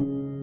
you.